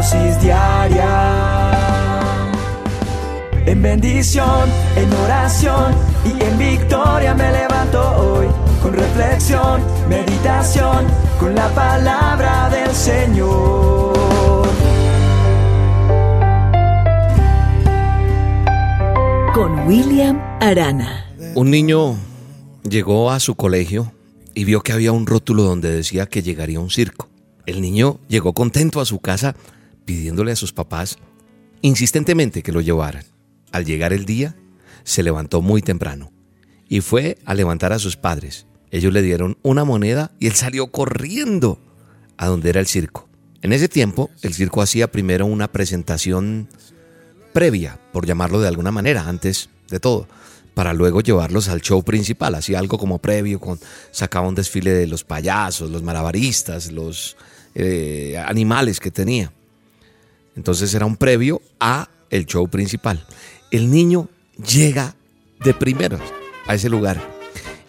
dosis diaria. En bendición, en oración y en victoria me levanto hoy. Con reflexión, meditación, con la palabra del Señor. Con William Arana. Un niño llegó a su colegio y vio que había un rótulo donde decía que llegaría un circo. El niño llegó contento a su casa pidiéndole a sus papás insistentemente que lo llevaran. Al llegar el día, se levantó muy temprano y fue a levantar a sus padres. Ellos le dieron una moneda y él salió corriendo a donde era el circo. En ese tiempo, el circo hacía primero una presentación previa, por llamarlo de alguna manera, antes de todo, para luego llevarlos al show principal. Hacía algo como previo, con, sacaba un desfile de los payasos, los malabaristas, los eh, animales que tenía. Entonces era un previo a el show principal el niño llega de primeros a ese lugar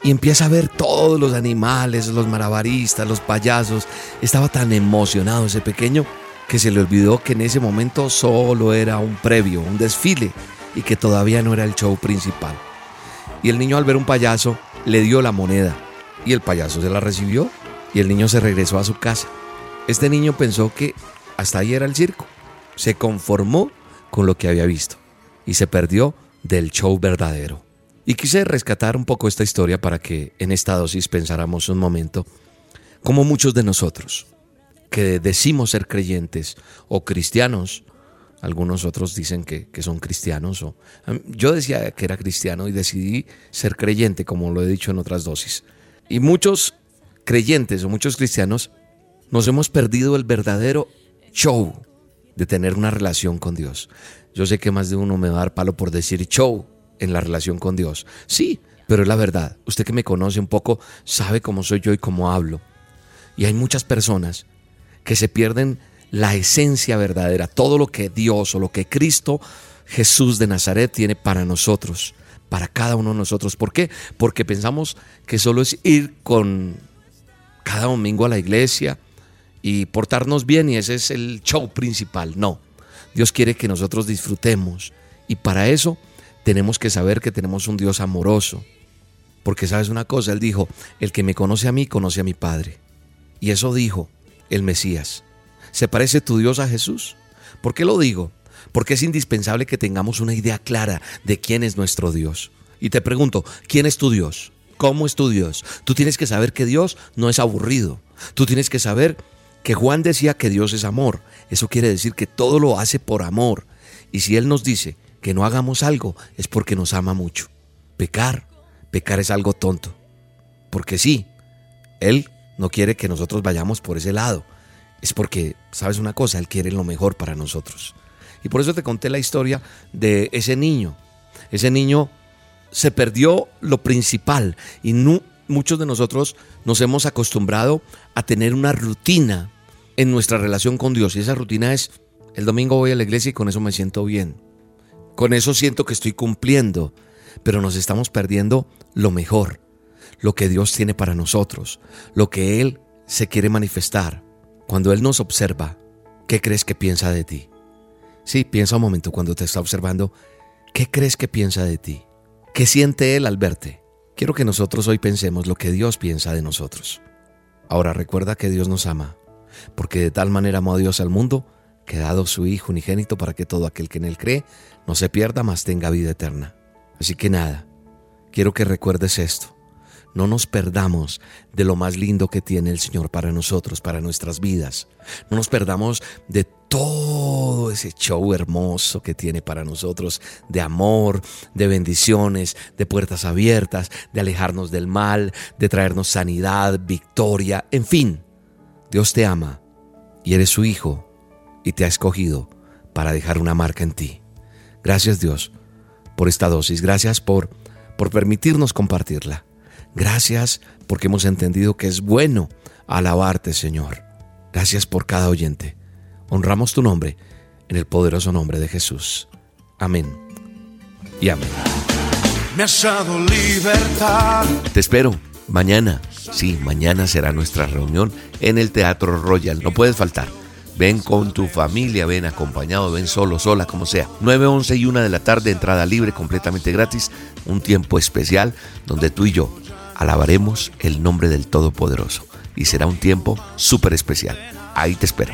y empieza a ver todos los animales, los marabaristas, los payasos. Estaba tan emocionado ese pequeño que se le olvidó que en ese momento solo era un previo, un desfile y que todavía no era el show principal. Y el niño al ver un payaso le dio la moneda y el payaso se la recibió y el niño se regresó a su casa. Este niño pensó que hasta ahí era el circo. Se conformó con lo que había visto y se perdió del show verdadero. Y quise rescatar un poco esta historia para que en esta dosis pensáramos un momento, como muchos de nosotros, que decimos ser creyentes o cristianos, algunos otros dicen que, son cristianos, o, yo decía que era cristiano y decidí ser creyente, como lo he dicho en otras dosis. Y muchos creyentes o muchos cristianos nos hemos perdido el verdadero show de tener una relación con Dios. Yo sé que más de uno me va a dar palo por decir show en la relación con Dios. Sí, pero es la verdad. Usted que me conoce un poco sabe cómo soy yo y cómo hablo. Y hay muchas personas que se pierden la esencia verdadera, todo lo que Dios o lo que Cristo Jesús de Nazaret tiene para nosotros, para cada uno de nosotros. ¿Por qué? Porque pensamos que solo es ir con cada domingo a la iglesia y portarnos bien y ese es el show principal. No. Dios quiere que nosotros disfrutemos. Y para eso tenemos que saber que tenemos un Dios amoroso. Porque sabes una cosa, Él dijo, el que me conoce a mí, conoce a mi Padre. Y eso dijo el Mesías. ¿Se parece tu Dios a Jesús? ¿Por qué lo digo? Porque es indispensable que tengamos una idea clara de quién es nuestro Dios. Y te pregunto, ¿quién es tu Dios? ¿Cómo es tu Dios? Tú tienes que saber que Dios no es aburrido. Tú tienes que saber que Juan decía que Dios es amor. Eso quiere decir que todo lo hace por amor. Y si Él nos dice que no hagamos algo, es porque nos ama mucho. Pecar, pecar es algo tonto. Porque sí, Él no quiere que nosotros vayamos por ese lado. Es porque, ¿sabes una cosa? Él quiere lo mejor para nosotros. Y por eso te conté la historia de ese niño. Ese niño se perdió lo principal y no, muchos de nosotros nos hemos acostumbrado a tener una rutina en nuestra relación con Dios. Y esa rutina es, el domingo voy a la iglesia y con eso me siento bien. Con eso siento que estoy cumpliendo. Pero nos estamos perdiendo lo mejor, lo que Dios tiene para nosotros, lo que Él se quiere manifestar. Cuando Él nos observa, ¿qué crees que piensa de ti? Sí, piensa un momento cuando te está observando, ¿qué crees que piensa de ti? ¿Qué siente Él al verte? Quiero que nosotros hoy pensemos lo que Dios piensa de nosotros. Ahora recuerda que Dios nos ama, porque de tal manera amó a Dios al mundo, que ha dado su Hijo unigénito para que todo aquel que en él cree no se pierda, mas tenga vida eterna. Así que nada, quiero que recuerdes esto. No nos perdamos de lo más lindo que tiene el Señor para nosotros, para nuestras vidas. No nos perdamos de todo ese show hermoso que tiene para nosotros de amor, de bendiciones, de puertas abiertas, de alejarnos del mal, de traernos sanidad, victoria, en fin. Dios te ama y eres su hijo y te ha escogido para dejar una marca en ti. Gracias Dios por esta dosis, gracias por, por permitirnos compartirla. Gracias porque hemos entendido que es bueno alabarte, Señor. Gracias por cada oyente. Honramos tu nombre en el poderoso nombre de Jesús. Amén. Y amén. Me has dado libertad. Te espero mañana. Sí, mañana será nuestra reunión en el Teatro Royal. No puedes faltar. Ven con tu familia, ven acompañado, ven solo, sola, como sea. 9, 11 y 1 de la tarde, entrada libre, completamente gratis. Un tiempo especial donde tú y yo alabaremos el nombre del Todopoderoso. Y será un tiempo súper especial. Ahí te espero.